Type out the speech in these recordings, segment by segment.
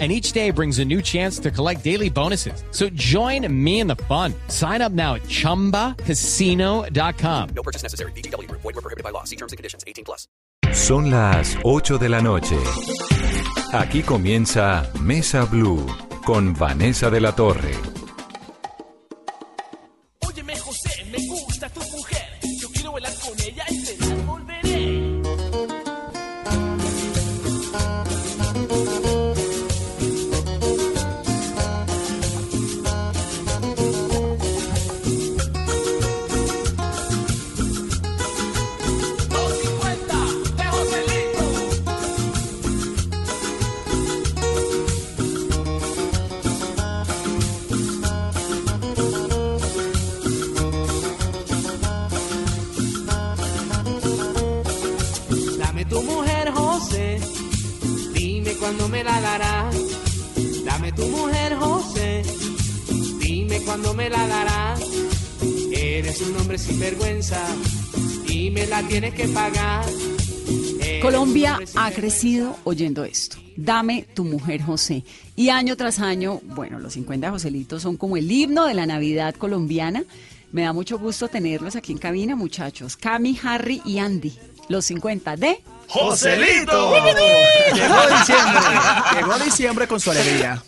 and each day brings a new chance to collect daily bonuses. So join me in the fun. Sign up now at ChumbaCasino.com. No purchase necessary. BGW. Void were prohibited by law. See terms and conditions. 18 plus. Son las 8 de la noche. Aquí comienza Mesa Blue con Vanessa de la Torre. Óyeme, José, me gusta tu mujer. Yo quiero bailar con ella y me la darás. Dame tu mujer, José. Dime cuándo me la darás. Eres un hombre sin vergüenza y me la tienes que pagar. Eres Colombia ha crecido oyendo esto. Dame tu mujer José. Y año tras año, bueno, los 50 Joselitos son como el himno de la Navidad colombiana. Me da mucho gusto tenerlos aquí en cabina, muchachos. Cami, Harry y Andy. Los 50 de... ¡Joselito! Llegó diciembre. Llegó diciembre con su alegría.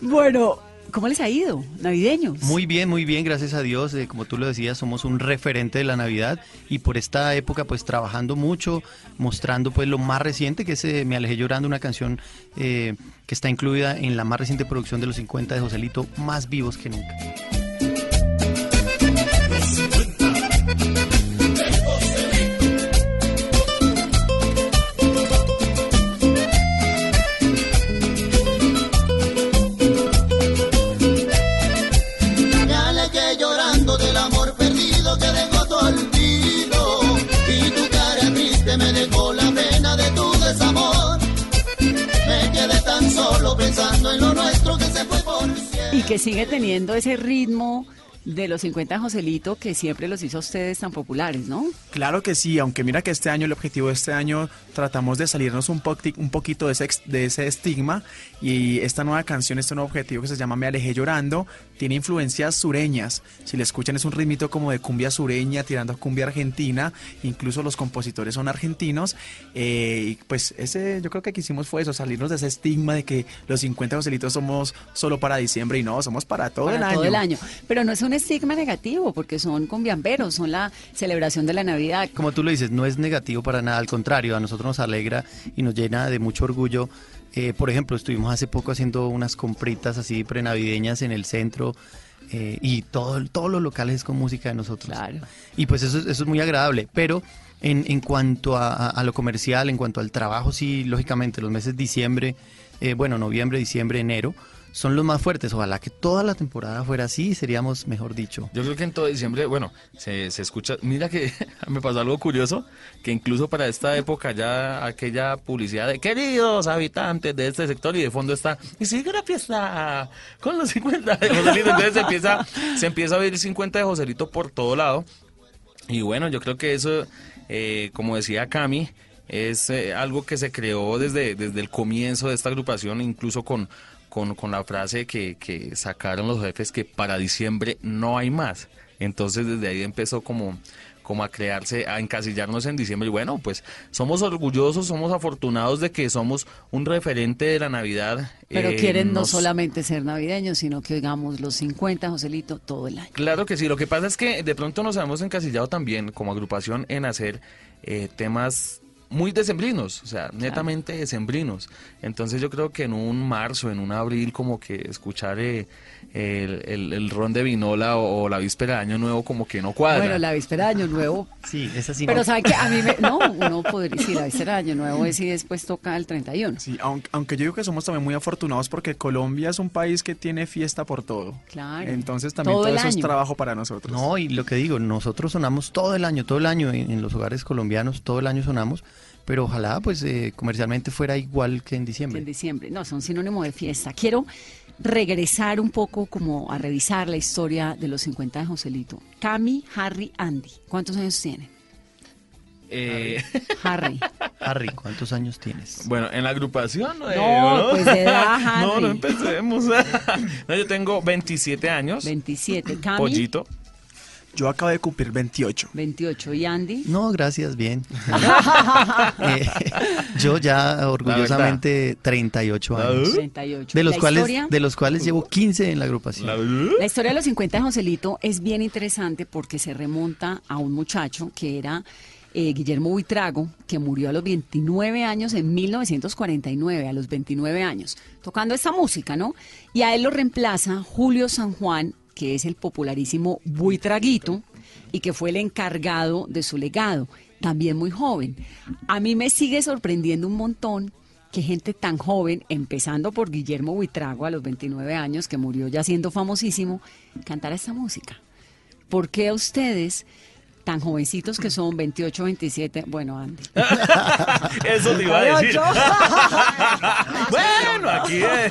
Bueno, ¿cómo les ha ido? Navideños. Muy bien, muy bien, gracias a Dios. Eh, como tú lo decías, somos un referente de la Navidad y por esta época pues trabajando mucho, mostrando pues lo más reciente que es eh, Me alejé llorando, una canción eh, que está incluida en la más reciente producción de los 50 de Joselito, Más vivos que nunca. Que sigue teniendo ese ritmo de los 50 Joselito que siempre los hizo a ustedes tan populares, ¿no? Claro que sí, aunque mira que este año, el objetivo de este año, tratamos de salirnos un, pocti- un poquito de ese, de ese estigma y esta nueva canción, este nuevo objetivo que se llama Me alejé llorando, tiene influencias sureñas. Si le escuchan es un ritmito como de cumbia sureña, tirando a cumbia argentina, incluso los compositores son argentinos. eh, y pues ese, yo creo que quisimos fue eso, salirnos de ese estigma de que los 50 Joselitos somos solo para diciembre y no, somos para todo, para el, año. todo el año. Pero no es un estigma negativo, porque son cumbiamberos, son la celebración de la Navidad. Como tú lo dices, no es negativo para nada, al contrario, a nosotros nos alegra y nos llena de mucho orgullo. Eh, por ejemplo, estuvimos hace poco haciendo unas compritas así prenavideñas en el centro eh, y todo, todos los locales es con música de nosotros. Claro. Y pues eso, es- eso es muy agradable, pero en, en cuanto a, a- a lo comercial, en cuanto al trabajo, sí, lógicamente los meses diciembre, eh, bueno, noviembre, diciembre, enero, son los más fuertes. Ojalá que toda la temporada fuera así, seríamos, mejor dicho. Yo creo que en todo diciembre, bueno, se, se escucha. Mira que me pasó algo curioso, que incluso para esta época ya aquella publicidad de queridos habitantes de este sector y de fondo está, y sigue la fiesta con los 50 de Joselito. Entonces se empieza, se empieza a ver 50 de Joselito por todo lado. Y bueno, yo creo que eso, eh, como decía Cami, es eh, algo que se creó desde, desde el comienzo de esta agrupación, incluso con, con, con la frase que, que sacaron los jefes que para diciembre no hay más. Entonces desde ahí empezó como, como a crearse, a encasillarnos en diciembre. Y bueno, pues somos orgullosos, somos afortunados de que somos un referente de la Navidad. Pero Eh, quieren no solamente ser navideños, sino que digamos los 50 Joselito todo el año. Claro que sí, lo que pasa es que de pronto nos hemos encasillado también como agrupación en hacer eh, temas muy decembrinos, o sea, netamente decembrinos. Entonces yo creo que en un marzo, en un abril, como que escuchar eh, el, el- el ron de vinola o, o la víspera de Año Nuevo como que no cuadra. Bueno, la víspera de Año Nuevo. Sí, esa sí. Pero no. ¿sabe que A mí me... No, uno podría decir, la víspera de Año Nuevo es y después toca el 31. Sí, aunque, aunque yo digo que somos también muy afortunados porque Colombia es un país que tiene fiesta por todo. Claro. Entonces también Todo todo, el eso es año. trabajo para nosotros. No, y lo que digo, nosotros sonamos todo el año, todo el año en, en los hogares colombianos, todo el año sonamos, pero ojalá pues eh, comercialmente fuera igual que en diciembre. en diciembre. No, son sinónimo de fiesta. Quiero regresar un poco como a revisar la historia de los 50 de Joselito. Cami, Harry, Andy. ¿Cuántos años tienen? Eh, Harry. Harry, ¿cuántos años tienes? bueno, en la agrupación... eh, No, pues de edad, No, no Harry. empecemos. no, yo tengo 27 años. 27. Cami, Pollito. Yo acabo de cumplir 28. 28. ¿Y Andy? No, gracias, bien. Eh, yo ya orgullosamente 38 años. 38. De los La cuales historia- de los cuales llevo 15 en la agrupación. La historia de los 50 de Joselito es bien interesante porque se remonta a un muchacho que era eh, Guillermo Buitrago, que murió a los 29 años en 1949, a los 29 años, tocando esta música, ¿no? Y a él lo reemplaza Julio San Juan, que es el popularísimo Buitraguito y que fue el encargado de su legado, también muy joven. A mí me sigue sorprendiendo un montón que gente tan joven, empezando por Guillermo Buitrago a los 29 años, que murió ya siendo famosísimo, cantara esta música. ¿Por qué a ustedes, tan jovencitos que son 28, 27, bueno, Andy? Eso te iba a decir. 28. bueno, aquí eh,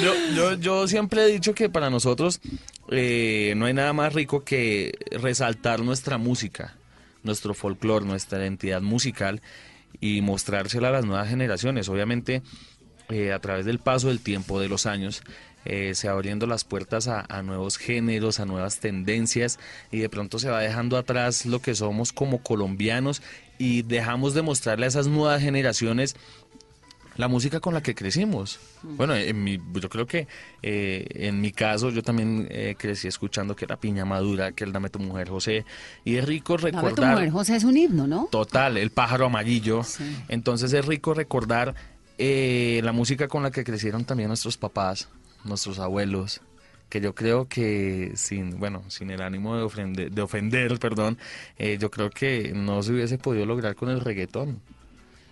yo, yo, yo siempre he dicho que para nosotros eh, no hay nada más rico que resaltar nuestra música, nuestro folclore, nuestra identidad musical y mostrársela a las nuevas generaciones. Obviamente, eh, a través del paso del tiempo, de los años, eh, se va abriendo las puertas a, a nuevos géneros, a nuevas tendencias y de pronto se va dejando atrás lo que somos como colombianos y dejamos de mostrarle a esas nuevas generaciones la música con la que crecimos. Bueno, en mi, yo creo que eh, en mi caso yo también eh, crecí escuchando que era Piña Madura, que el Dame tu Mujer José, y es rico Dame tu recordar... mujer, José, es un himno, ¿no? Total, el pájaro amarillo. Sí. Entonces es rico recordar la música con la que crecieron también nuestros papás, nuestros abuelos, que yo creo que sin, bueno, sin el ánimo de ofender, de ofender perdón, eh, yo creo que no se hubiese podido lograr con el reggaetón.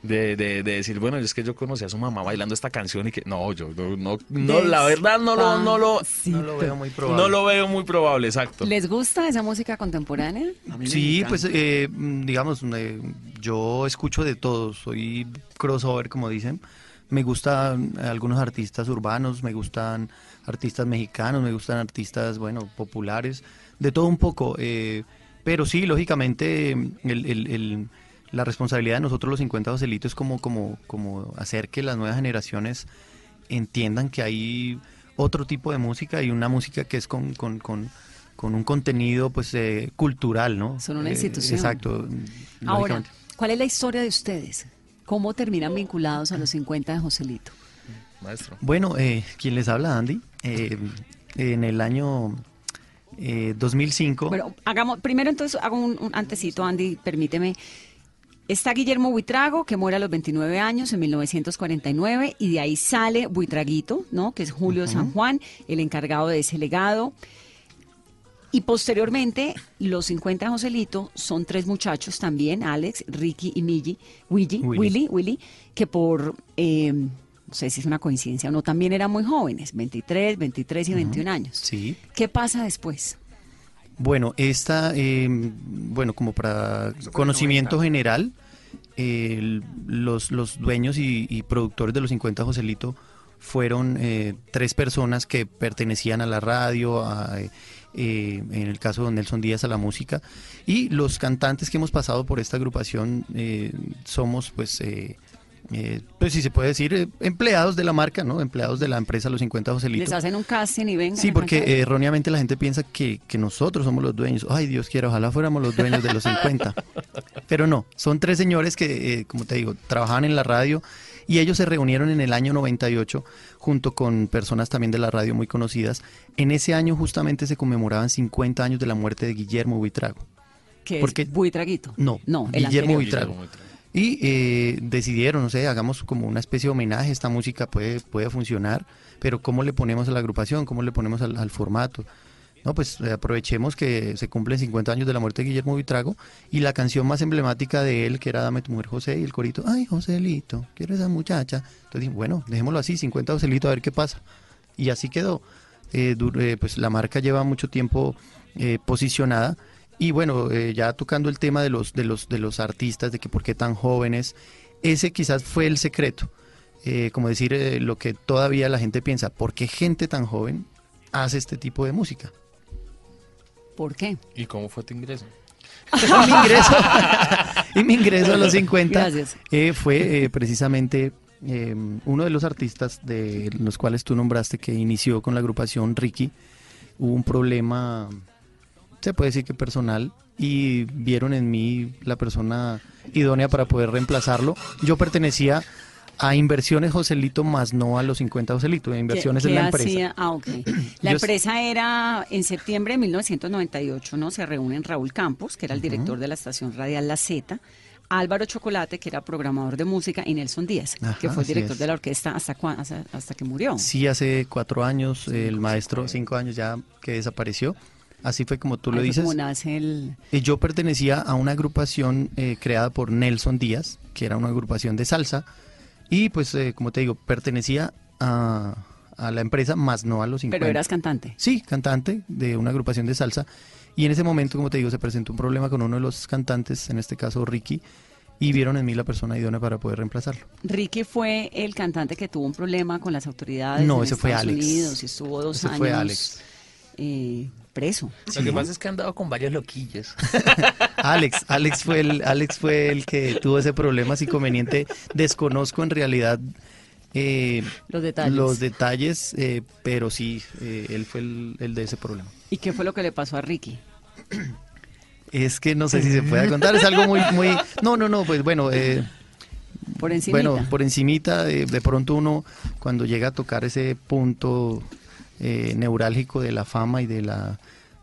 De, de, de decir, bueno, es que yo conocí a su mamá bailando esta canción y que no, yo no, no, no, la verdad no lo, no lo, No lo veo muy probable. no lo veo muy probable, exacto. ¿Les gusta esa música contemporánea? Sí, pues eh, mm, digamos, eh, yo escucho de todo, soy crossover como dicen. Me gustan algunos artistas urbanos, me gustan artistas mexicanos, me gustan artistas, bueno, populares, de todo un poco. eh, pero sí, lógicamente, el- el- el- la responsabilidad de nosotros los 50 Joselitos es como, como, como hacer que las nuevas generaciones entiendan que hay otro tipo de música y una música que es con, con, con, con un contenido pues eh, cultural, ¿no? Son una Eh, institución. Exacto. Ahora. ¿cuál es la historia de ustedes? ¿Cómo terminan vinculados a los 50 de Joselito? Maestro. Bueno, eh, quien les habla, Andy, eh, en el año eh, 2005. Bueno, hagamos, primero entonces hago un, un antecito, Andy, permíteme. Está Guillermo Buitrago, que muere a los 29 años en 1949, y de ahí sale Buitraguito, ¿no? Que es Julio San Juan, el encargado de ese legado. Y posteriormente, los 50 de Joselito son tres muchachos también, Alex, Ricky y Millie, Willy, Willy. Willy, Willy, que por, eh, no sé si es una coincidencia o no, también eran muy jóvenes, 23, 23 y 21 años. Sí. ¿Qué pasa después? Bueno, esta, eh, bueno, como para conocimiento general, eh, el- los, los dueños y, y productores de los 50 Joselito fueron eh, tres personas que pertenecían a la radio, a, eh, en el caso de Nelson Díaz a la música, y los cantantes que hemos pasado por esta agrupación eh, somos, pues, eh, eh, pues si se puede decir, eh, empleados de la marca, ¿no? Empleados de la empresa Los 50 Joselito. Les hacen un casting y vengan. Sí, porque eh, erróneamente la gente piensa que, que nosotros somos los dueños. Ay, Dios quiera, ojalá fuéramos los dueños de los 50. Pero no, son tres señores que, eh, como te digo, trabajaban en la radio y ellos se reunieron en el año 98 junto con personas también de la radio muy conocidas. En ese año justamente se conmemoraban 50 años de la muerte de Guillermo Buitrago. que porque- es Buitraguito. No, no, el Guillermo anterior. Buitrago. Guillermo Buitrago. Y eh, decidieron, no sé, hagamos como una especie de homenaje, esta música puede, puede funcionar, pero ¿cómo le ponemos a la agrupación? ¿Cómo le ponemos al, al formato? No, pues eh, aprovechemos que se cumplen 50 años de la muerte de Guillermo Vitrago y la canción más emblemática de él, que era Dame tu mujer José, y el corito, ay Joselito, quiero esa muchacha. Entonces bueno, dejémoslo así, 50 Joselito, a ver qué pasa. Y así quedó. Eh, eh, pues la marca lleva mucho tiempo eh, posicionada y bueno, ya tocando el tema de los, de los, de los artistas, de que por qué tan jóvenes, ese quizás fue el secreto. Eh, como decir lo que todavía la gente piensa, ¿por qué gente tan joven hace este tipo de música? ¿Por qué? ¿Y cómo fue tu ingreso? mi ingreso, y mi ingreso a los 50 Gracias. eh, fue eh, precisamente eh, uno de los artistas de los cuales tú nombraste que inició con la agrupación Ricky. Hubo un problema, se puede decir que personal, y vieron en mí la persona idónea para poder reemplazarlo. Yo pertenecía a Inversiones Joselito, más no a los 50 Joselito. Inversiones ¿Qué- es la empresa. hacía? Ah, ok. La Yo- empresa era en septiembre de 1998, ¿no? Se reúnen Raúl Campos, que era el director de la estación radial La Z, Álvaro Chocolate, que era programador de música, y Nelson Díaz, que Ajá, fue el así director de la orquesta hasta, hasta, hasta que murió. Sí, hace cuatro años, el maestro, cinco años ya que desapareció. Así fue como tú lo Ahí fue dices. como nace el... Yo pertenecía a una agrupación eh, creada por Nelson Díaz, que era una agrupación de salsa, y pues, eh, como te digo, pertenecía a, a la empresa, más no a los 50. Pero eras cantante. Sí, cantante de una agrupación de salsa, y en ese momento, como te digo, se presentó un problema con uno de los cantantes, en este caso Ricky, y vieron en mí la persona idónea para poder reemplazarlo. Ricky fue el cantante que tuvo un problema con las autoridades No, en ese fue Estados Alex. Unidos y estuvo dos Ese años fue Alex. Eh, preso. Lo que pasa es que han dado con varios loquillos. Alex, Alex fue el, Alex fue el que tuvo ese problema ese inconveniente. Desconozco en realidad eh, Los detalles. los detalles, eh, pero sí, eh, él fue el, el de ese problema. ¿Y qué fue lo que le pasó a Ricky? Es que no sé si se puede contar, es algo muy, muy, no, no, no, pues bueno, eh, Por encimita. bueno, por encimita, de, de pronto uno cuando llega a tocar ese punto eh, neurálgico de la fama y de la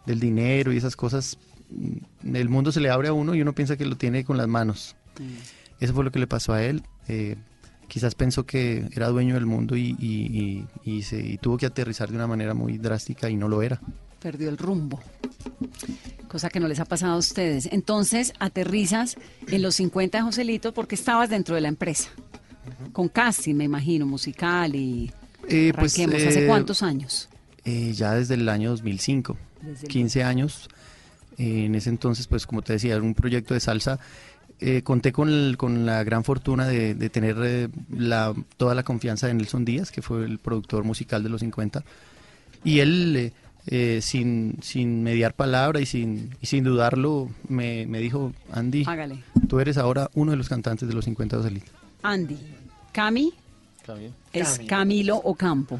del dinero y esas cosas, mm, el mundo se le abre a uno y uno piensa que lo tiene con las manos. Eso fue lo que le pasó a él. eh, quizás pensó que era dueño del mundo y, y- y- y se, tuvo que aterrizar de una manera muy drástica y no lo era. Perdió el rumbo. Cosa que no les ha pasado a ustedes. Entonces, aterrizas en los 50 de Joselito porque estabas dentro de la empresa. Con casting, me imagino, musical y... Eh, pues, Arranquemos. ¿Hace eh, cuántos años? Eh, ya desde el año 2005, Desde el 15 años. Eh, en ese entonces, pues como te decía, era un proyecto de salsa. Eh, conté con, el- con la gran fortuna de, de tener eh, la, toda la confianza de Nelson Díaz, que fue el productor musical de los 50. Y él, eh, eh, sin, sin mediar palabra y sin, y sin dudarlo, me, me dijo, Andy, Hágale. tú eres ahora uno de los cantantes de los 50 de. Andy. Cami Es Camilo Ocampo.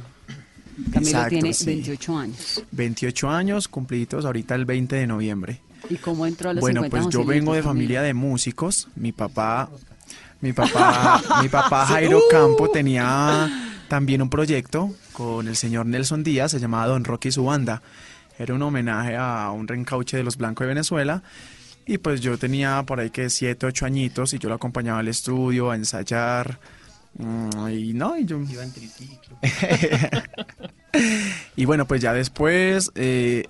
Camilo Exacto, tiene sí. 28 años. 28 años cumplidos ahorita el 20 de noviembre. ¿Y cómo entró a los Bueno, 50 pues yo vengo de Camilo? familia de músicos. Mi papá, mi papá, mi papá Jairo Campo tenía también un proyecto con el señor Nelson Díaz, se llamaba Don Rocky y su banda. Era un homenaje a un reencauche de los blancos de Venezuela. Y pues yo tenía por ahí que 7, 8 añitos y yo lo acompañaba al estudio a ensayar. Mm, Y no, y yo... y bueno, pues ya después eh,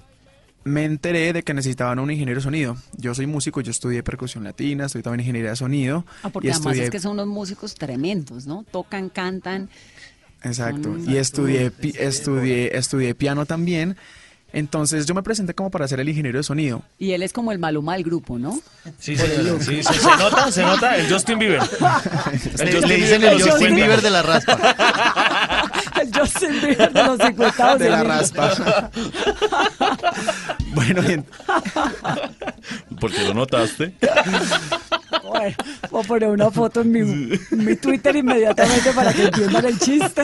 me enteré de que necesitaban un ingeniero de sonido. Yo soy músico, yo estudié percusión latina, estoy también ingeniería de sonido. Ah, porque y además estudié- es que son unos músicos tremendos, ¿no? Tocan, cantan. Exacto. son- Y estudié, estudié, estudié piano también. Entonces yo me presenté como para ser el ingeniero de sonido. Y él es como el maluma del grupo, ¿no? Sí, señora, sí, sí, se nota, se nota el Justin Bieber. El Le, Justin le dicen el Justin 50. Bieber de la raspa. El Justin Bieber de los 50 De la raspa. bueno, y en- ¿Por qué lo notaste? Bueno, voy a poner una foto en mi, en mi Twitter inmediatamente para que entiendan el chiste.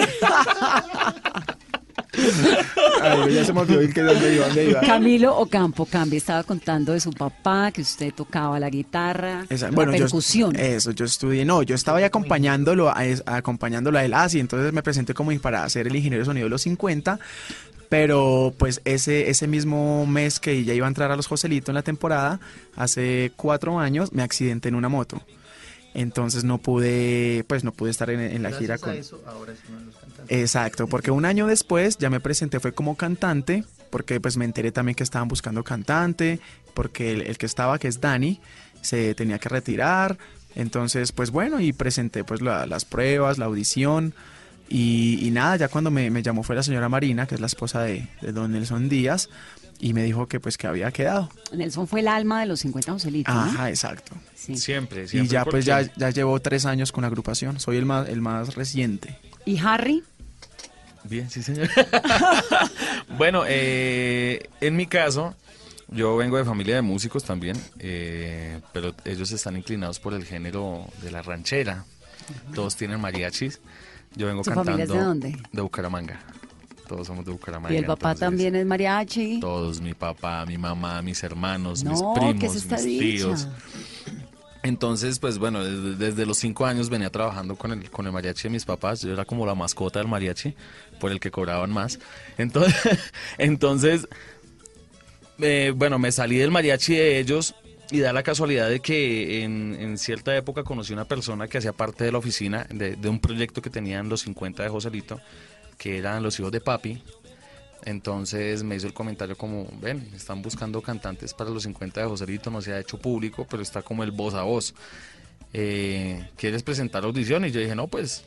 Ay, ya se me olvidó que dónde iba, dónde iba. Camilo Ocampo Cambi estaba contando de su papá, que usted tocaba la guitarra, Esa- la bueno, yo- percusión. eso, yo estudié, no, yo estaba ahí acompañándolo a, acompañándolo a él, así, entonces me presenté como para ser el ingeniero de sonido de los 50, pero pues ese, ese mismo mes que ya iba a entrar a los Joselito en la temporada, hace cuatro años, me accidenté en una moto. Entonces no pude, pues no pude estar en, en la gira a con... eso, ahora es uno de los cantantes. Exacto, porque un año después ya me presenté fue como cantante, porque pues me enteré también que estaban buscando cantante, porque el, el que estaba, que es Dani, se tenía que retirar, entonces pues bueno, y presenté pues la- las pruebas, la audición, y, y nada, ya cuando me, me llamó fue la señora Marina, que es la esposa de, de don Nelson Díaz, y me dijo que pues que había quedado. Nelson fue el alma de los 50 Joselitos, ¿no? Ajá, exacto. Sí. Siempre, Y siempre. ya pues ya, ya llevo tres años con la agrupación, soy el más, el más reciente. ¿Y Harry? Bien, sí, señor. bueno, eh, en mi caso, yo vengo de familia de músicos también, eh, pero ellos están inclinados por el género de la ranchera. Todos tienen mariachis. Yo vengo ¿Su cantando familia es de dónde? de Bucaramanga. Todos somos de Bucaramanga. ¿Y el papá entonces, también es mariachi? Todos, mi papá, mi mamá, mis hermanos, mis primos, ¿qué es esta mis dicha? tíos. Entonces, pues bueno, desde, desde los cinco años venía trabajando con el, con el mariachi de mis papás. Yo era como la mascota del mariachi, por el que cobraban más. Entonces, entonces eh, bueno, me salí del mariachi de ellos y da la casualidad de que en, cierta época conocí una persona que hacía parte de la oficina de, un proyecto que tenían los 50 de Joselito, que eran los hijos de papi. Entonces me hizo el comentario como, ven, están buscando cantantes para los 50 de Joselito, no se ha hecho público, pero está como el voz a voz. Eh, ¿Quieres presentar audición? Y yo dije, no, pues,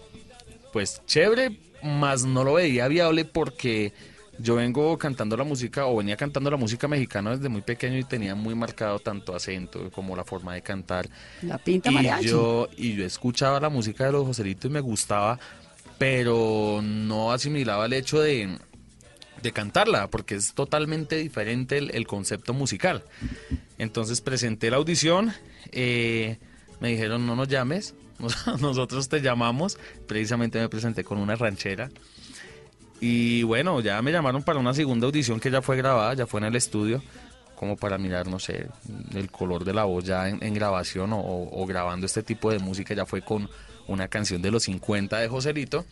pues chévere, más no lo veía viable porque yo vengo cantando la música o venía cantando la música mexicana desde muy pequeño y tenía muy marcado tanto acento como la forma de cantar. La pinta Y mariachi. yo, y yo escuchaba la música de los Joselitos y me gustaba, pero no asimilaba el hecho de, de cantarla, porque es totalmente diferente el, el concepto musical. Entonces presenté la audición, eh, me dijeron no nos llames, nos- nosotros te llamamos, precisamente me presenté con una ranchera. Y bueno, ya me llamaron para una segunda audición que ya fue grabada, ya fue en el estudio, como para mirar, no sé, el color de la voz ya en, en grabación o, o- grabando este tipo de música, ya fue con una canción de los 50 de Joselito.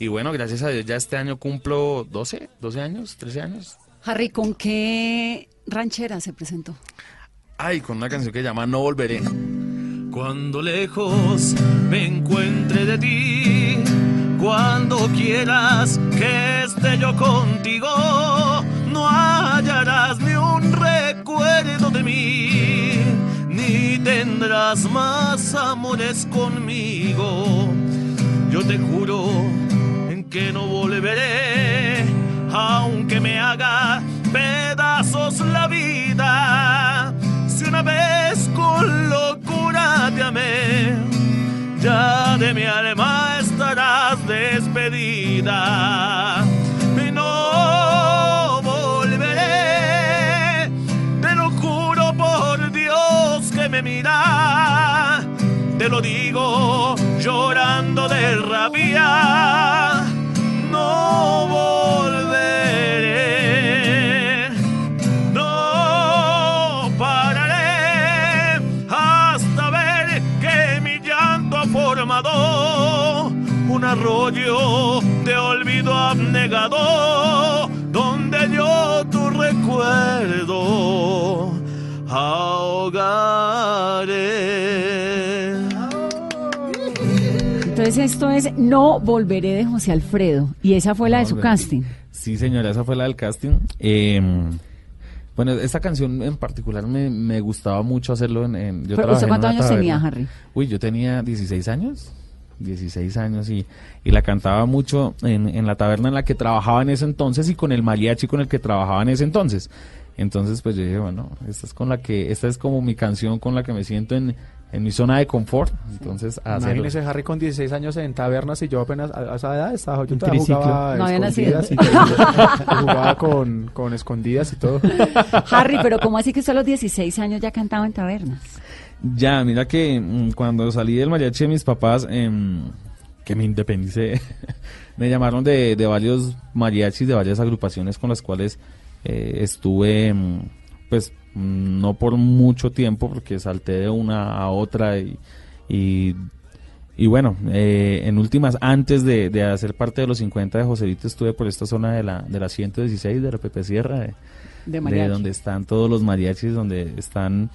Y bueno, gracias a Dios ya este año cumplo 12, 12 años, 13 años. Harry, ¿con qué ranchera se presentó? Ay, con una canción que se llama No Volveré. Cuando lejos me encuentre de ti, cuando quieras que esté yo contigo, no hallarás ni un recuerdo de mí, ni tendrás más amores conmigo. Yo te juro en que no volveré, aunque me haga pedazos la vida. Si una vez con locura te amé, ya de mi alma estarás despedida. No volveré, te lo juro por Dios que me mira. Te lo digo llorando de rabia. No volveré. Arroyo de olvido abnegado donde yo tu recuerdo ahogaré. Entonces esto es No Volveré de José Alfredo. Y esa fue la de su Volveré. casting. Sí, señora, esa fue la del casting. Eh, bueno, esta canción en particular me, me gustaba mucho hacerlo en... en- yo ¿usted cuántos años tenía. Harry? Uy, yo tenía 16 años. 16 años y, y la cantaba mucho en, en la taberna en la que trabajaba en ese entonces y con el mariachi con el que trabajaba en ese entonces. Entonces, pues yo dije, bueno, esta es con la que, esta es como mi canción con la que me siento en, en mi zona de confort. Entonces. Imagínese Harry con 16 años en tabernas y yo apenas a esa edad estaba, yo jugaba No había nacido. escondidas y jugaba con, con escondidas y todo. Harry, pero ¿cómo así que usted a los 16 años ya cantaba en tabernas? Ya, mira que mm, cuando salí del mariachi de mis papás, em, que me independicé, me llamaron de, de varios mariachis, de varias agrupaciones con las cuales eh, estuve, mm, pues, no por mucho tiempo, porque salté de una a otra y, y, y bueno, eh, en últimas, antes de, de hacer parte de los 50 de Joselito, estuve por esta zona de la, de la 116, de la Pepe Sierra, de, De de donde están todos los mariachis, donde están,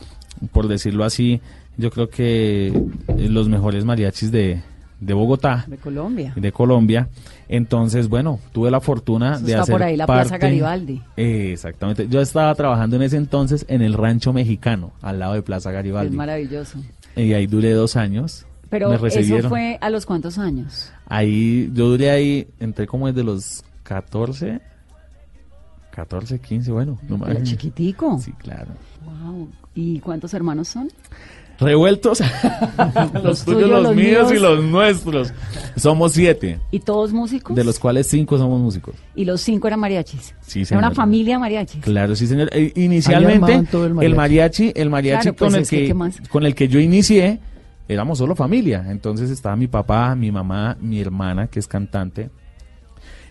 por decirlo así, yo creo que eh, los mejores mariachis de, de Bogotá, De Colombia. de Colombia. Entonces, bueno, tuve la fortuna Eso de está hacer por ahí, la Plaza Garibaldi. Eh, exactamente. Yo estaba trabajando en ese entonces en el Rancho Mexicano, al lado de Plaza Es Garibaldi. maravilloso. Y ahí duré dos años. Pero Me eso recibieron. fue a los cuántos años? Ahí, yo duré ahí, entré como desde los 14, 14, 15, bueno. No más. chiquitico. Sí, claro. Wow. ¿Y cuántos hermanos son? Revueltos. los tuyos, los, míos y los nuestros. Somos siete, ¿Y todos músicos? de los cuales cinco somos músicos. Y los cinco eran mariachis. Sí, Era señor. una familia mariachis. Claro, sí, señor. Eh, inicialmente, el mariachi. el mariachi Claro, pues con, el que, que, con el que yo inicié, éramos solo familia. Entonces estaba mi papá, mi mamá, mi hermana, que es cantante.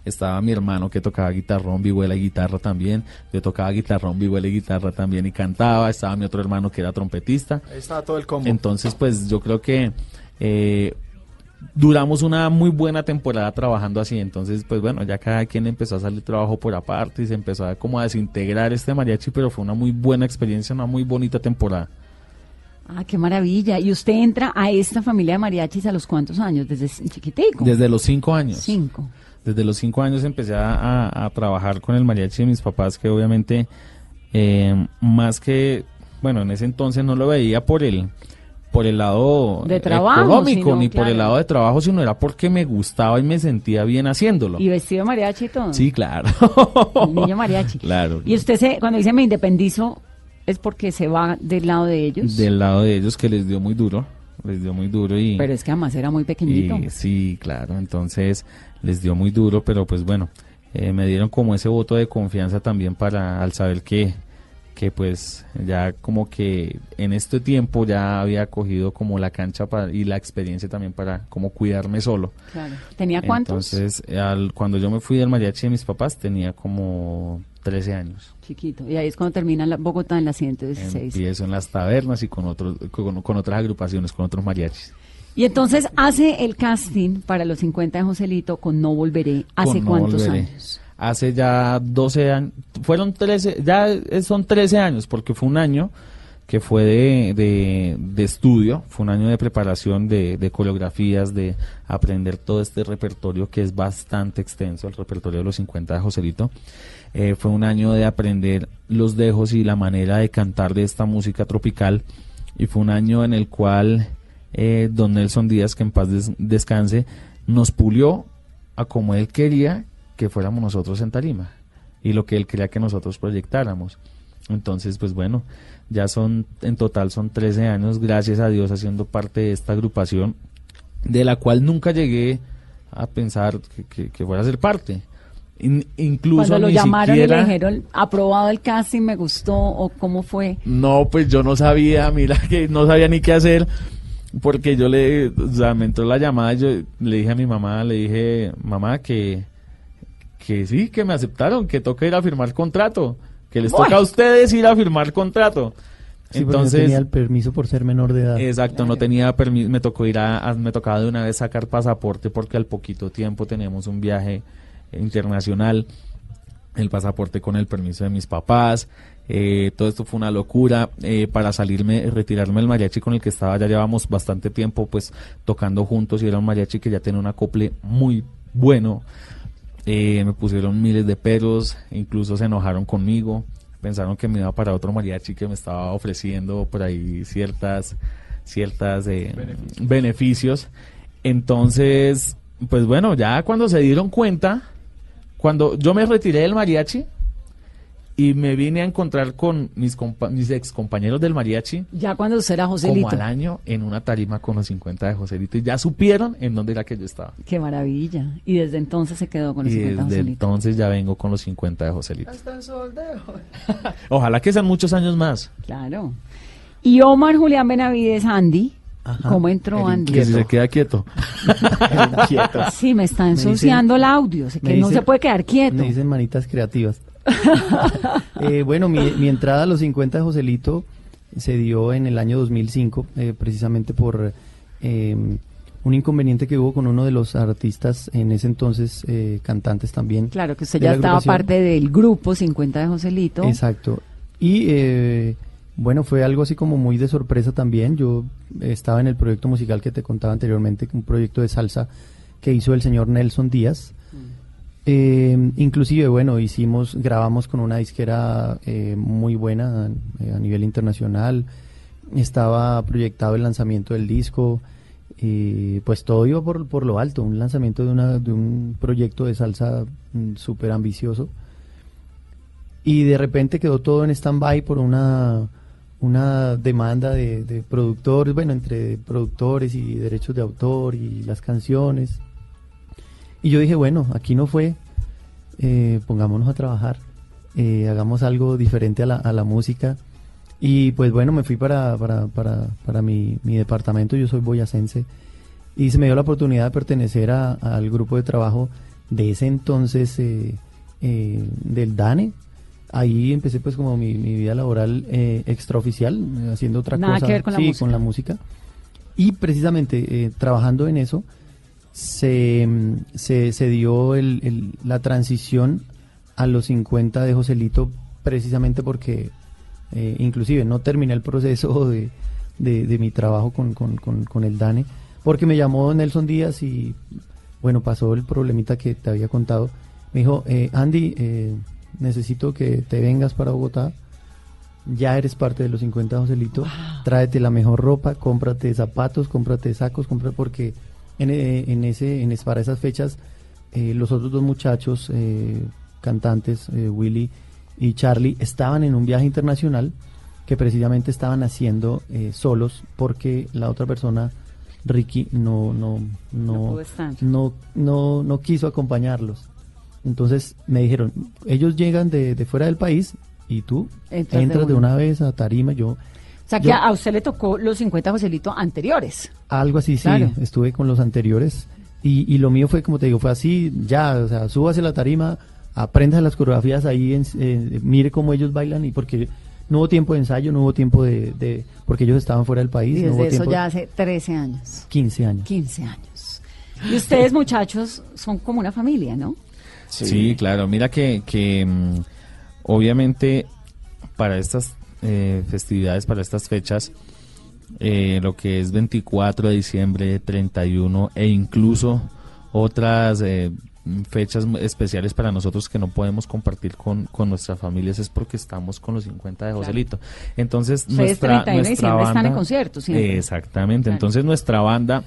Estaba mi hermano que tocaba guitarrón, vihuela y guitarra también. Yo tocaba guitarrón, vihuela y guitarra también y cantaba. Estaba mi otro hermano que era trompetista. Ahí estaba todo el combo. Entonces, pues yo creo que eh, duramos una muy buena temporada trabajando así. Entonces, pues bueno, ya cada quien empezó a salir trabajo por aparte y se empezó a como a desintegrar este mariachi, pero fue una muy buena experiencia, una muy bonita temporada. Ah, qué maravilla. ¿Y usted entra a esta familia de mariachis a los cuántos años? Desde chiquitico. Desde los cinco años. Cinco. Desde los cinco años empecé a, trabajar con el mariachi de mis papás, que obviamente eh, más que, bueno, en ese entonces no lo veía por el por el lado De trabajo, económico sino, ni por el lado de trabajo, sino era porque me gustaba y me sentía bien haciéndolo. Y vestido de mariachi y todo. Sí, claro. El niño mariachi. Claro. Y usted se, cuando dice me independizo, es porque se va del lado de ellos. Del lado de ellos que les dio muy duro, les dio muy duro y... Pero es que además era muy pequeñito. Y sí, claro, entonces les dio muy duro, pero pues bueno, eh, me dieron como ese voto de confianza también para al saber que, que pues ya como que en este tiempo ya había cogido como la cancha para, y la experiencia también para como cuidarme solo. Claro. ¿Tenía cuántos? Entonces, al, cuando yo me fui del mariachi de mis papás tenía como 13 años. Chiquito. Y ahí es cuando termina la, Bogotá en la 116. Empiezo en las tabernas y con otros con, con otras agrupaciones, con otros mariachis. Y entonces hace el casting para los 50 de Joselito con No Volveré. ¿Hace No cuántos Volveré. años? Hace ya 12 años, fueron 13, ya son 13 años, porque fue un año que fue de, de, de estudio, fue un año de preparación de, de coreografías, de aprender todo este repertorio que es bastante extenso, el repertorio de los 50 de Joselito. Eh, fue un año de aprender los dejos y la manera de cantar de esta música tropical y fue un año en el cual eh, don Nelson Díaz, que en paz des- descanse, nos pulió a como él quería que fuéramos nosotros en tarima y lo que él quería que nosotros proyectáramos. Entonces, pues bueno, ya son, en total son 13 años, gracias a Dios, haciendo parte de esta agrupación, de la cual nunca llegué a pensar que- que fuera a ser parte. In- incluso Cuando lo ni llamaron siquiera... y le dijeron, aprobado el casting, me gustó, o cómo fue. No, pues yo no sabía, mira que no sabía ni qué hacer, porque yo le, o sea, me entró la llamada, y yo le dije a mi mamá, le dije, mamá, que, que sí, que me aceptaron, que toca ir a firmar contrato, que les toca a ustedes ir a firmar contrato. Sí, porque no Entonces, tenía el permiso por ser menor de edad. Exacto, no tenía permiso, me tocó ir a, a- me tocaba de una vez sacar pasaporte porque al poquito tiempo teníamos un viaje internacional, el pasaporte con el permiso de mis papás, eh, todo esto fue una locura, eh, para salirme, retirarme del mariachi con el que estaba, ya llevamos bastante tiempo pues tocando juntos y era un mariachi que ya tenía un acople muy bueno, eh, me pusieron miles de peros, incluso se enojaron conmigo, pensaron que me iba para otro mariachi que me estaba ofreciendo por ahí ciertas, ciertas beneficios. Entonces, pues bueno, ya cuando se dieron cuenta, cuando yo me retiré del mariachi y me vine a encontrar con mis, compa- mis ex compañeros del mariachi, Ya cuando usted era como Joselito. al año en una tarima con los 50 de Joselito y ya supieron en dónde era que yo estaba. Qué maravilla. Y desde entonces se quedó con los Y 50 de desde Joselito. entonces ya vengo con los 50 de Joselito. Ojalá que sean muchos años más. Claro. Y Omar Julián Benavides, Andy. Ajá. ¿Cómo entró Andy? Que si se queda quieto. Sí, me está Me dicen- ensuciando el audio. que no dicen- se puede quedar quieto. Me dicen manitas creativas. Eh, bueno, mi, mi entrada a los 50 de Joselito se dio en el año 2005, eh, precisamente por eh, un inconveniente que hubo con uno de los artistas en ese entonces, eh, cantantes también. Claro que usted ya estaba parte del grupo 50 de Joselito. Exacto. Y eh, Bueno, fue algo así como muy de sorpresa también. Yo estaba en el proyecto musical que te contaba anteriormente, un proyecto de salsa que hizo el señor Nelson Díaz. Eh, inclusive, bueno, hicimos, grabamos con una disquera eh, muy buena eh, a nivel internacional. Estaba proyectado el lanzamiento del disco. Y pues todo iba por, por lo alto, un lanzamiento de, una, de un proyecto de salsa mm, súper ambicioso. Y de repente quedó todo en stand-by por una, una demanda de, productores, bueno, entre productores y derechos de autor y las canciones. Y yo dije, bueno, aquí no fue, eh, pongámonos a trabajar, eh, hagamos algo diferente a la, música. Y pues bueno, me fui para, para, para, para mi, departamento, yo soy boyacense, y se me dio la oportunidad de pertenecer al grupo de trabajo de ese entonces eh, del DANE. Ahí empecé pues como mi, mi vida laboral eh, extraoficial, eh, haciendo otra Nada cosa. que ver con la sí, música. con la música. Y precisamente eh, trabajando en eso, se, se, se dio el- el- la transición a los 50 de Joselito precisamente porque eh, inclusive no terminé el proceso de, de- de mi trabajo con, con- con- con el DANE porque me llamó Nelson Díaz y bueno, pasó el problemita que te había contado. Me dijo, eh, Andy, eh, necesito que te vengas para Bogotá. Ya eres parte de los 50 Joselito. Tráete la mejor ropa, cómprate zapatos, cómprate sacos, compra porque en, eh, en ese, en para esas fechas eh, los otros dos muchachos eh, cantantes, eh, Willy y Charlie, estaban en un viaje internacional que precisamente estaban haciendo eh, solos porque la otra persona, Ricky, no, no, No no, no, no quiso acompañarlos. Entonces me dijeron, ellos llegan de, de fuera del país y tú Entras entras, de de, una. vez a Tarima. Yo, O sea, que a usted le tocó los 50 Joselito anteriores. algo así, sí, estuve con los anteriores. Y, y lo mío fue, como te digo, fue así, ya, o sea, súbase la tarima, aprenda las coreografías ahí, en- eh, mire cómo ellos bailan y porque no hubo tiempo de ensayo, no hubo tiempo de, de- porque ellos estaban fuera del país, Y no hubo desde eso tiempo, ya hace 13 años, 15 años. 15 años. Y ustedes, muchachos, son como una familia, ¿no? Sí, claro. Mira que, que mm, obviamente para estas eh, festividades, para estas fechas, eh, lo que es 24 de diciembre, 31 e incluso otras eh, fechas especiales para nosotros que no podemos compartir con, con nuestras familias es porque estamos con los 50 de Claro. Joselito. Entonces, Ustedes nuestra, 31 de diciembre están banda, en conciertos. Exactamente. Claro. Entonces, nuestra banda,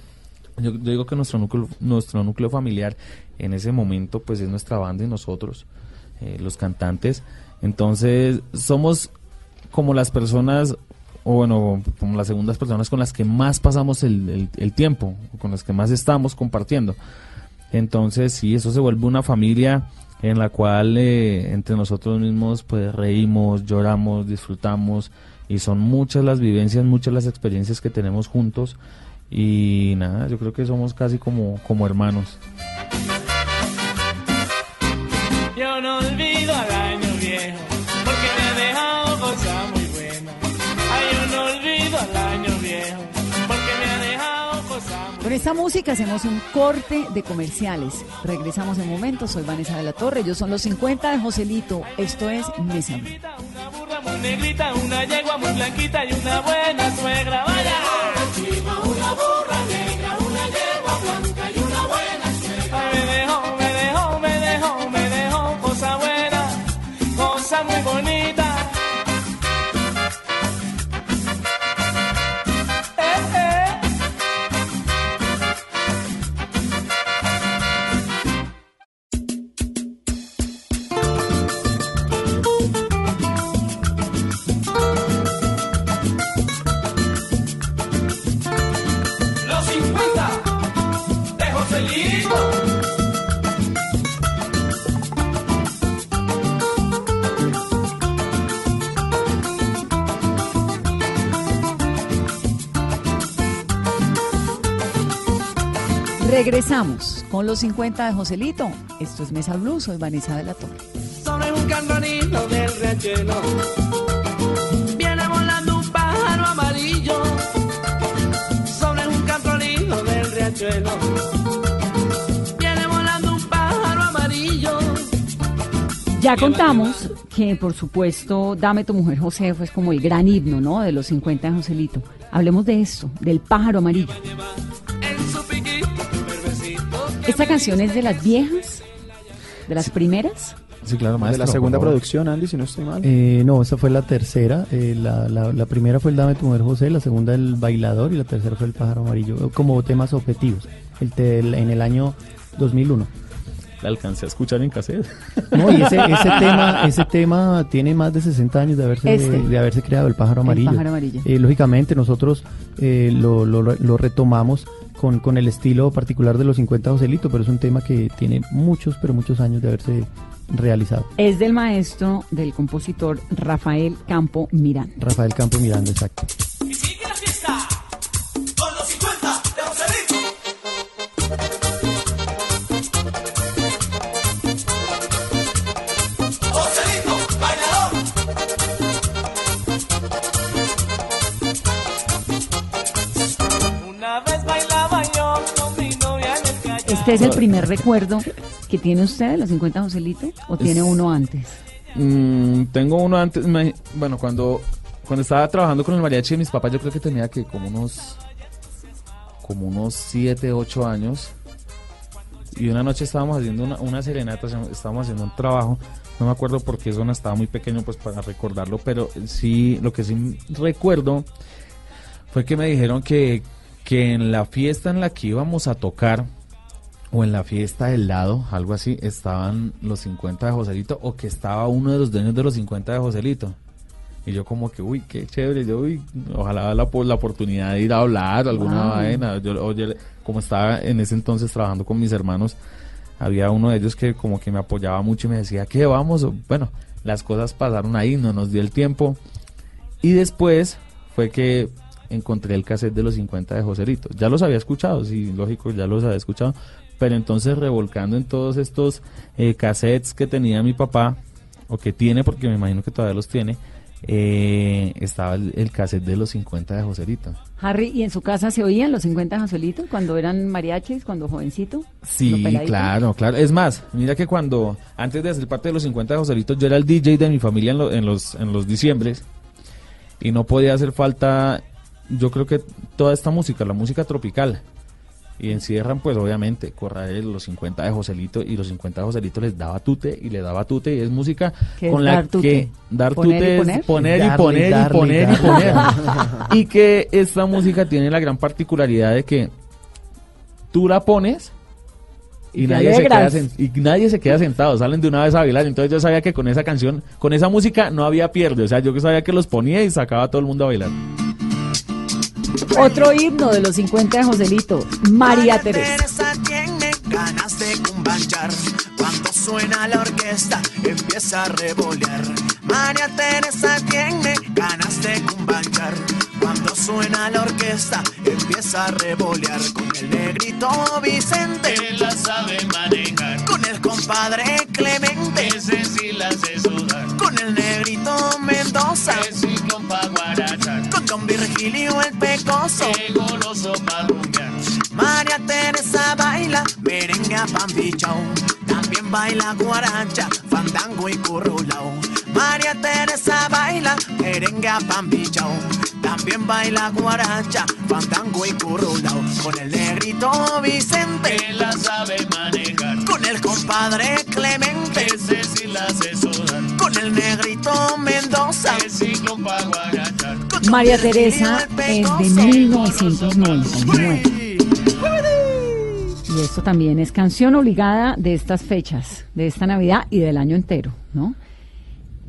yo, digo que nuestro núcleo, nuestro núcleo familiar en ese momento, pues es nuestra banda y nosotros, eh, los cantantes. Entonces, somos como las personas, o bueno, como las segundas personas con las que más pasamos el, el- el tiempo, con las que más estamos compartiendo. Entonces, sí, eso se vuelve una familia en la cual eh, entre nosotros mismos pues reímos, lloramos, disfrutamos y son muchas las vivencias, muchas las experiencias que tenemos juntos y nada, yo creo que somos casi como, como hermanos. Yo no olvido al año viejo, porque me ha dejado cosas muy buenas. Ay, yo no olvido al año viejo, porque me ha dejado cosas muy Con esta música hacemos un corte de comerciales. Regresamos en momentos. Soy Vanessa de la Torre. Ellos son los 50 de Joselito. Esto es Mesa. Una burra muy negrita, una yegua muy blanquita y una buena suegra. Vaya. Con los 50 de Joselito. Esto es Mesa Blue. Soy Vanessa de la Torre. sobre un cantonito del riachuelo. Viene volando un pájaro amarillo sobre un cantonito del riachuelo. Viene volando un pájaro amarillo. Ya contamos que por supuesto Dame tu mujer José fue como el gran himno, ¿no? De los 50 de Joselito. Hablemos de esto, del pájaro amarillo. Esta canción es de las viejas, de las primeras. Sí, claro, de maestro. la segunda producción, Andy, si no estoy mal. Eh, no, esa fue la tercera. eh, la, la- la primera fue el Dame tu mujer José, la segunda el Bailador y la tercera fue el Pájaro Amarillo, como temas objetivos, el el- en el año 2001. La alcancé a escuchar en cassette. No, y ese, ese tema ese tema tiene más de 60 años de haberse, Este. de haberse creado, el Pájaro El Amarillo. Pájaro Amarillo. Eh, lógicamente nosotros eh, lo, lo- lo retomamos con, con el estilo particular de los 50 Joselito, pero es un tema que tiene muchos, pero muchos años de haberse realizado. Es del maestro, del compositor Rafael Campo Miranda. Rafael Campo Miranda, exacto. Y sigue la fiesta ¿Este es el primer recuerdo que tiene usted de los 50 de Joselito o tiene uno antes? Mm, tengo uno antes, me- bueno, cuando, cuando estaba trabajando con el mariachi de mis papás, yo creo que tenía que como unos, como unos 7, 8 años. Y una noche estábamos haciendo una, una serenata, estábamos haciendo un trabajo, no me acuerdo por qué zona, estaba muy pequeño pues para recordarlo, pero sí, lo que sí recuerdo fue que me dijeron que, que en la fiesta en la que íbamos a tocar, o en la fiesta del lado, algo así, estaban los 50 de Joselito o que estaba uno de los dueños de los 50 de Joselito. Y yo como que, uy, qué chévere, yo, uy, ojalá la, la oportunidad de ir a hablar o alguna Wow. vaina. Yo, oye, como estaba en ese entonces trabajando con mis hermanos, había uno de ellos que como que me apoyaba mucho y me decía, ¿qué vamos? Bueno, las cosas pasaron ahí, no nos dio el tiempo. Y después fue que encontré el cassette de los 50 de Joselito. Ya los había escuchado, sí, lógico, ya los había escuchado. Pero entonces revolcando en todos estos eh, cassettes que tenía mi papá, o que tiene, porque me imagino que todavía los tiene, eh, estaba el, el cassette de los 50 de Joselito. Harry, ¿y en su casa se oían los 50 de Joselito cuando eran mariachis, cuando jovencito? ¿Lo Sí, claro, claro. Es más, mira que cuando, antes de ser parte de los 50 de Joselito, yo era el DJ de mi familia en, lo- en los, en los diciembres y no podía hacer falta, yo creo que toda esta música, la música tropical. Y encierran, pues obviamente, Corrael, los 50 de Joselito, y los 50 de Joselito les daba tute y les daba tute, y es música ¿Qué con es la dar tute? que dar ¿Poner y tute poner? es poner y poner y poner y poner. y que esta música tiene la gran particularidad de que tú la pones y, nadie, se queda y nadie se queda sentado, salen de una vez a bailar. Entonces yo sabía que con esa canción, con esa música no había pierde. O sea, yo que sabía que los ponía y sacaba a todo el mundo a bailar. Otro himno de los 50 de Joselito, María Teresa. tiene ganas de cumbanchar. Cuando suena la orquesta, empieza a revolear. María Teresa tiene ganas de cumbanchar. Cuando suena la orquesta, empieza a revolear. Con el negrito Vicente, él la sabe manejar. Con el compadre Clemente, ese sí la hace sudar. Con el negrito Mendoza, ese compa guarachar. Con Don Virgilio el pecoso, que goloso pa'. María Teresa baila merengue a pambichao. También baila guaracha, fandango y currulao. María Teresa baila merengue a pambichao. También baila guaracha, fandango y currulao. Con el negrito Vicente, que la sabe manejar. Con el compadre Clemente, ese sí la hace sudar. Con el negrito Mendoza, ese compa guarachar. María Teresa es de pecoso, 1999. Y esto también es canción obligada de estas fechas, de esta Navidad y del año entero, ¿no?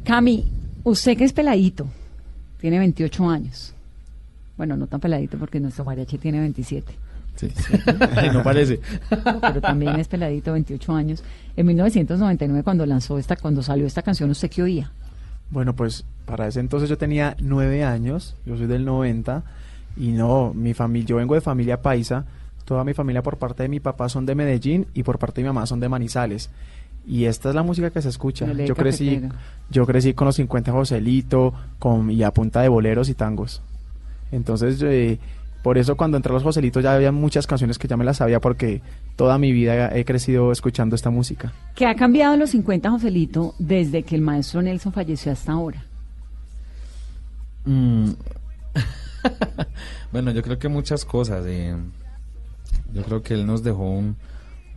Cami, usted que es peladito, tiene 28 años. Bueno, no tan peladito porque nuestro mariachi tiene 27. Sí, sí. No parece. Pero también es peladito, 28 años. En 1999 cuando lanzó esta, cuando salió esta canción, ¿usted qué oía? Bueno, pues para ese entonces yo tenía nueve años, yo soy del 90 y no, mi familia, yo vengo de familia paisa, toda mi familia por parte de mi papá son de Medellín y por parte de mi mamá son de Manizales. Y esta es la música que se escucha. Yo crecí, yo crecí con los 50 Joselito, con y a punta de boleros y tangos. Entonces, yo, eh, Por eso cuando entré a los Joselitos ya había muchas canciones que ya me las sabía porque toda mi vida he crecido escuchando esta música. ¿Qué ha cambiado en los 50, Joselito, desde que el maestro Nelson falleció hasta ahora? Mm. bueno, yo creo que muchas cosas. eh. Yo creo que él nos dejó un,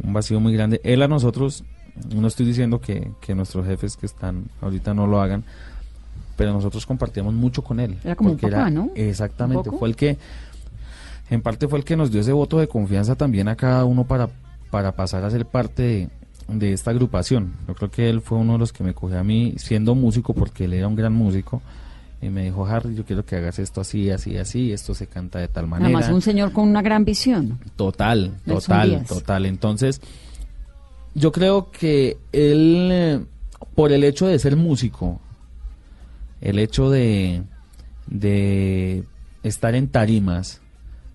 un vacío muy grande. Él a nosotros, no estoy diciendo que, que nuestros jefes que están ahorita no lo hagan, pero nosotros compartíamos mucho con él. Era como un papá, ¿no? Exactamente, fue el que, en parte fue el que nos dio ese voto de confianza también a cada uno para, para pasar a ser parte de, de esta agrupación. Yo creo que él fue uno de los que me cogió a mí siendo músico, porque él era un gran músico, y me dijo, Harry, yo quiero que hagas esto así, así, así, esto se canta de tal manera. Además, un señor con una gran visión. Total, total, total. Entonces, yo creo que él, eh, por el hecho de ser músico, el hecho de, de estar en tarimas,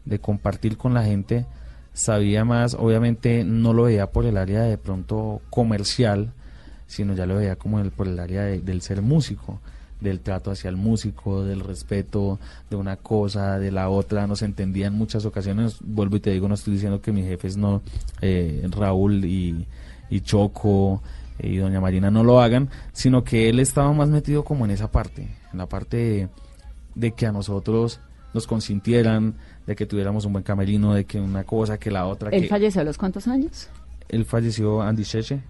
de compartir con la gente, sabía más, obviamente no lo veía por el área de pronto comercial, sino ya lo veía como el, por el área de- del ser músico, del trato hacia el músico, del respeto de una cosa, de la otra, nos entendía en muchas ocasiones, vuelvo y te digo, no estoy diciendo que mis jefes no, eh, Raúl y, y Choco eh, y doña Marina no lo hagan, sino que él estaba más metido como en esa parte, en la parte de, de que a nosotros nos consintieran, de que tuviéramos un buen camerino, de que una cosa, que la otra, ¿Él que falleció a los cuántos años? él falleció Andy Cheche,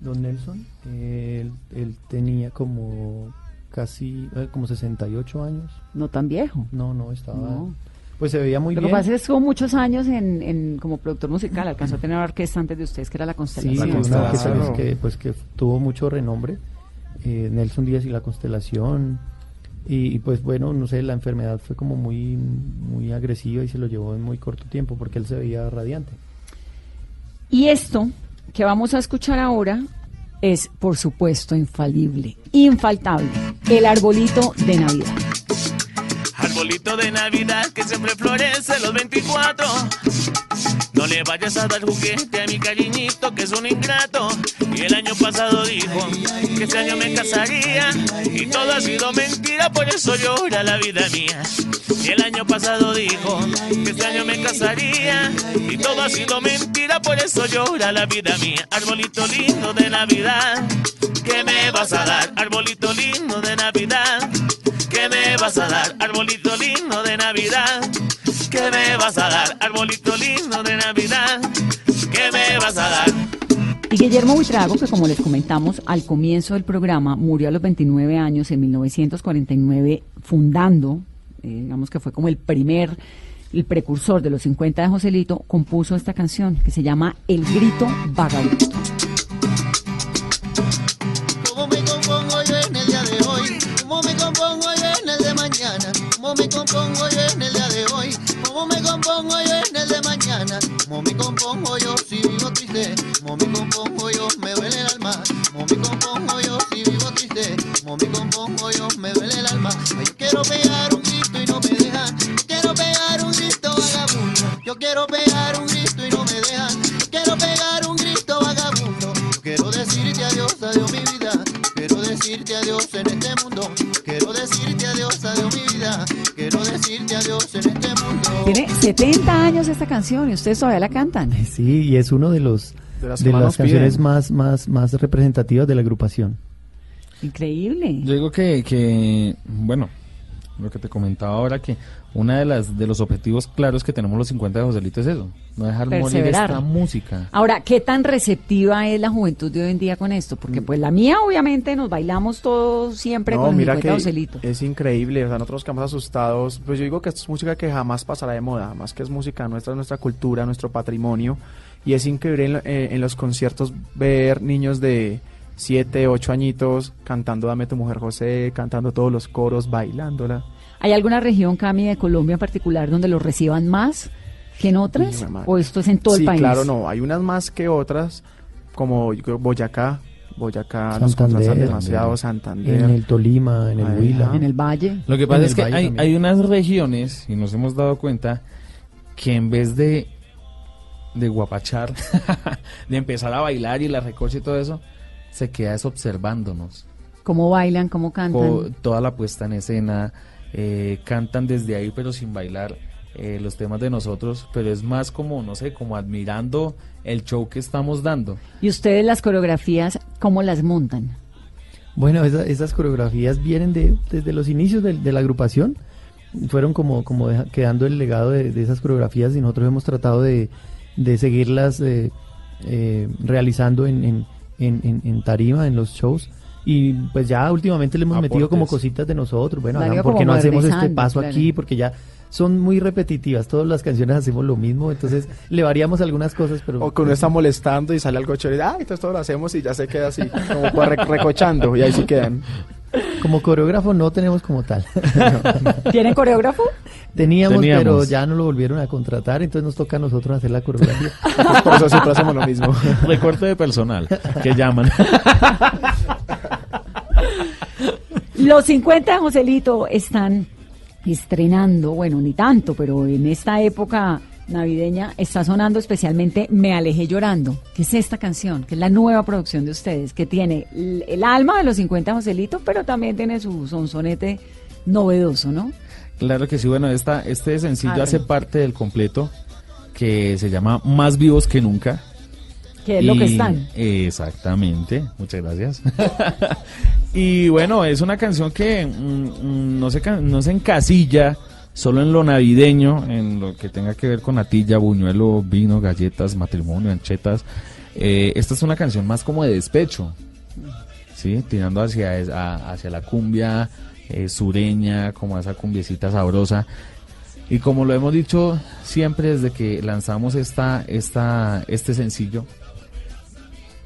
Don Nelson, él, él tenía como casi, eh, como 68 años. No tan viejo. No, no, estaba... No. Pues se veía muy Lo bien. que pasa es que estuvo muchos años en, en- como productor musical. Alcanzó a tener una orquesta antes de ustedes, que era la Sí, Constelación. una orquesta Claro. que, pues, que tuvo mucho renombre, eh, Nelson Díaz y la Constelación, y, y, pues bueno, no sé, la enfermedad fue como muy, muy agresiva y se lo llevó en muy corto tiempo porque él se veía radiante. Y esto que vamos a escuchar ahora es, por supuesto, infalible, infaltable. El arbolito de Navidad. Arbolito de Navidad que siempre florece los 24. No le vayas a dar juguete a mi cariñito que es un ingrato. Y el año pasado dijo que este año me casaría. Y todo ha sido mentira, por eso llora la vida mía. Y el año pasado dijo que este año me casaría. Y todo ha sido mentira, por eso llora la vida mía. Arbolito lindo de Navidad, ¿qué me vas a dar? Arbolito lindo de Navidad. ¿Qué me vas a dar, arbolito lindo de Navidad? ¿Qué me vas a dar, arbolito lindo de Navidad? ¿Qué me vas a dar? Y Guillermo Buitrago, que como les comentamos al comienzo del programa, murió a los 29 años en 1949 fundando, eh, digamos que fue como el primer, el precursor de los 50 de Joselito, compuso esta canción que se llama El Grito Vagabundo. Me compongo yo si vivo triste? ¿Cómo me compongo yo? Me duele el alma. ¿Cómo me compongo yo si vivo triste? ¿Cómo me compongo yo? Me duele el alma. Ay, quiero pegar un grito y no me dejan. Quiero pegar un grito vagabundo. Yo quiero pegar un grito y no me dejan. Quiero pegar un grito vagabundo. Yo quiero decirte adiós, adiós mi vida. Quiero decirte adiós en este mundo. Quiero decirte adiós, adiós mi vida. Quiero decirte adiós en este mundo. Tiene 70 años esta canción y ustedes todavía la cantan. Sí, y es uno de los De las de canciones piden. más, más, más representativas de la agrupación. Increíble. Yo digo que, que, bueno, lo que te comentaba ahora, que una de las de los objetivos claros que tenemos los 50 de Joselito es eso, no dejar morir esta música. Ahora, ¿qué tan receptiva es la juventud de hoy en día con esto? Porque pues la mía obviamente nos bailamos todos siempre No, con el mira 50 que Joselito. es increíble, o sea, nosotros quedamos asustados, pues yo digo que esto es música que jamás pasará de moda, más que es música nuestra, nuestra cultura, nuestro patrimonio, y es increíble en, eh, en los conciertos ver niños de 7, 8 añitos cantando Dame tu mujer José, cantando todos los coros, bailándola. ¿Hay alguna región, Cami, de Colombia en particular donde lo reciban más que en otras? ¿O esto es en todo sí, el país? claro, no, hay unas más que otras, como Boyacá, Boyacá nos Santander. contratan demasiado, Santander. En el Tolima, en el Huila. En el Valle. Lo que pasa es que hay unas regiones, y nos hemos dado cuenta, que en vez de, de guapachar, de empezar a bailar y la recocha y todo eso, se queda es observándonos. ¿Cómo bailan? ¿Cómo cantan? Co- toda la puesta en escena, eh, cantan desde ahí pero sin bailar eh, los temas de nosotros, pero es más como, no sé, como admirando el show que estamos dando. ¿Y ustedes las coreografías, cómo las montan? Bueno, esa- esas coreografías vienen de, desde los inicios de, de la agrupación. Fueron como, como deja- quedando el legado de, de esas coreografías y nosotros hemos tratado de, de seguirlas eh, eh, realizando en, en, en- en- en tarima, en los shows. Y pues ya últimamente le hemos metido como cositas de nosotros. Bueno, ido ¿por qué no hacemos este paso claro. aquí? Porque ya son muy repetitivas. Todas las canciones hacemos lo mismo. Entonces le variamos algunas cosas, pero... O que uno está molestando y sale algo chévere. Ah, entonces todo lo hacemos y ya se queda así, como re- recochando. Y ahí sí quedan. Como coreógrafo no tenemos como tal. ¿Tienen coreógrafo? Teníamos, Teníamos. pero ya no lo volvieron a contratar, entonces nos toca a nosotros hacer la coreografía. Por eso siempre hacemos lo mismo. Recorte de personal que llaman. Los 50 de Joselito están estrenando, bueno, ni tanto, pero en esta época navideña está sonando especialmente Me Alejé Llorando, que es esta canción, que es la nueva producción de ustedes, que tiene el, alma de los 50 de Joselito, pero también tiene su sonsonete novedoso, ¿no? Claro que sí, bueno, esta, este sencillo hace parte del completo que se llama Más vivos que nunca. Que es lo que están. Exactamente, muchas gracias. y bueno, es una canción que mm, mm, no, se, no se encasilla solo en lo navideño, en lo que tenga que ver con natilla, buñuelo, vino, galletas, matrimonio, anchetas. Eh, esta es una canción más como de despecho, ¿sí? Tirando hacia, a- hacia la cumbia eh, sureña, como esa cumbiecita sabrosa. Y como lo hemos dicho siempre desde que lanzamos esta, esta, este sencillo,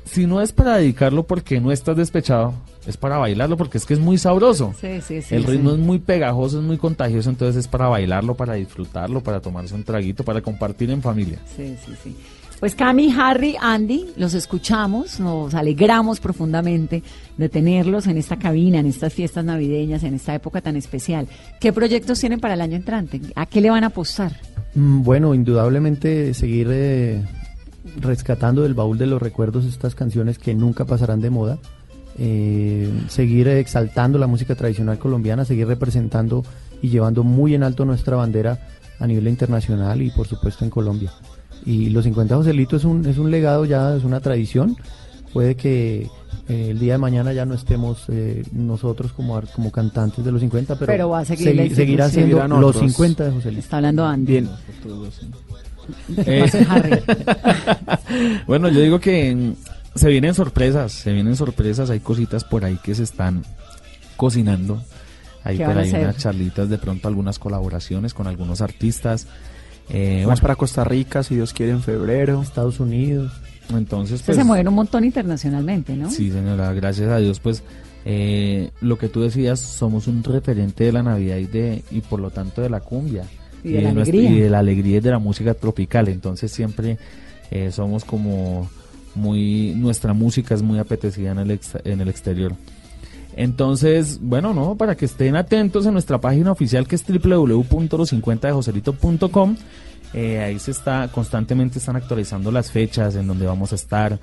si no es para dedicarlo porque no estás despechado, es para bailarlo porque es que es muy sabroso. Sí, sí, sí. El ritmo sí. es muy pegajoso, es muy contagioso, entonces es para bailarlo, para disfrutarlo, para tomarse un traguito, para compartir en familia. Sí, sí, sí. Pues Cami, Harry, Andy, los escuchamos, nos alegramos profundamente de tenerlos en esta cabina, en estas fiestas navideñas, en esta época tan especial. ¿Qué proyectos tienen para el año entrante? ¿A qué le van a apostar? Mm, Bueno, indudablemente seguir eh, rescatando del baúl de los recuerdos estas canciones que nunca pasarán de moda. Eh, seguir exaltando la música tradicional colombiana, seguir representando y llevando muy en alto nuestra bandera a nivel internacional y por supuesto en Colombia. Y los 50 Joselito es un, es un legado ya, es una tradición. Puede que eh, el día de mañana ya no estemos eh, nosotros como, como cantantes de los 50, pero, Pero va a seguir la segui- seguirá siendo los otros. 50 de Joselito. Está hablando Andy. Bien. ¿Qué pasa, Harry? Bueno, yo digo que se vienen sorpresas, se vienen sorpresas, hay cositas por ahí que se están cocinando. Hay ¿Qué por ahí unas charlitas, de pronto algunas colaboraciones con algunos artistas. Eh, Vamos bueno, para Costa Rica, si Dios quiere, en febrero. Estados Unidos. entonces pues, se mueven un montón internacionalmente, ¿no? Sí, señora, gracias a Dios, pues eh, lo que tú decías, somos un referente de la Navidad y, de, y por lo tanto de la cumbia. Y de la nuestra- alegría. y de la alegría y de la música tropical. Entonces siempre eh, somos como muy, nuestra música es muy apetecida en el, ex- en el exterior. Entonces, bueno, no, para que estén atentos en nuestra página oficial que es www.los50dejoselito.com. Eh, ahí se está, constantemente están actualizando las fechas en donde vamos a estar,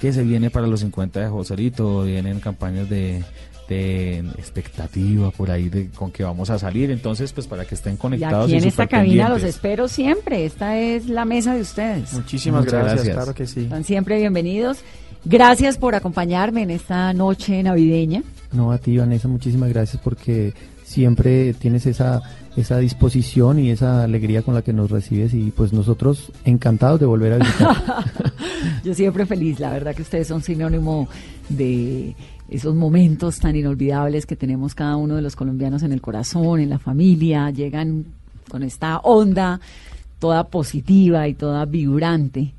qué se viene para los 50 de Joselito, vienen campañas de, de expectativa por ahí de con que vamos a salir, entonces pues para que estén Y conectados aquí y, en esta cabina los espero siempre. Esta es la mesa de ustedes. Muchísimas gracias, gracias. claro que sí. Están siempre bienvenidos. Gracias por acompañarme en esta noche navideña. No, a ti, Vanessa, muchísimas gracias porque siempre tienes esa, esa disposición y esa alegría con la que nos recibes y pues nosotros encantados de volver a visitar. Yo siempre feliz, la verdad que ustedes son sinónimo de esos momentos tan inolvidables que tenemos cada uno de los colombianos en el corazón, en la familia, llegan con esta onda toda positiva y toda vibrante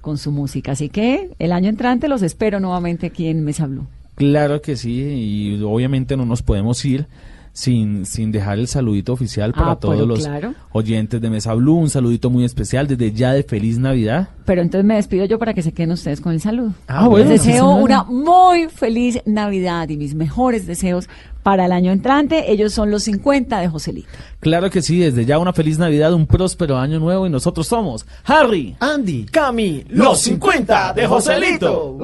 con su música. Así que el año entrante los espero nuevamente aquí en Mesa Blue. Claro que sí, y obviamente no nos podemos ir sin, sin dejar el saludito oficial para Ah, todos los claro. oyentes de Mesa Blue, un saludito muy especial desde ya de Feliz Navidad. Pero entonces me despido yo para que se queden ustedes con el saludo. Ah, bueno, Les deseo una muy feliz Navidad y mis mejores deseos para el año entrante. Ellos son los 50 de Joselito. Claro que sí, desde ya una feliz Navidad, un próspero año nuevo y nosotros somos Harry, Andy, Cami, los 50 de Joselito.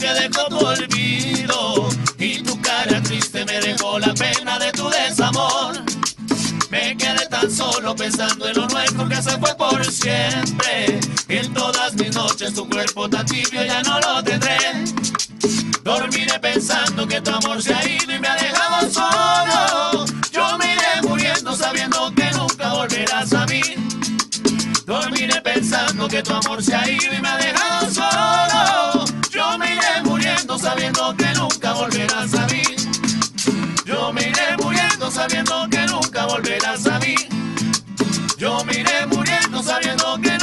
Que dejó tu olvido. Y tu cara triste me dejó la pena de tu desamor. Me quedé tan solo pensando en lo nuestro que se fue por siempre. En todas mis noches tu cuerpo tan tibio ya no lo tendré. Dormiré pensando que tu amor se ha ido y me ha dejado solo. Yo me iré muriendo sabiendo que nunca volverás a mí. Dormiré pensando que tu amor se ha ido y me ha dejado solo. Muriendo sabiendo que nunca volverás a mí. Yo me iré muriendo sabiendo que nunca volverás a mí. Yo me iré muriendo sabiendo que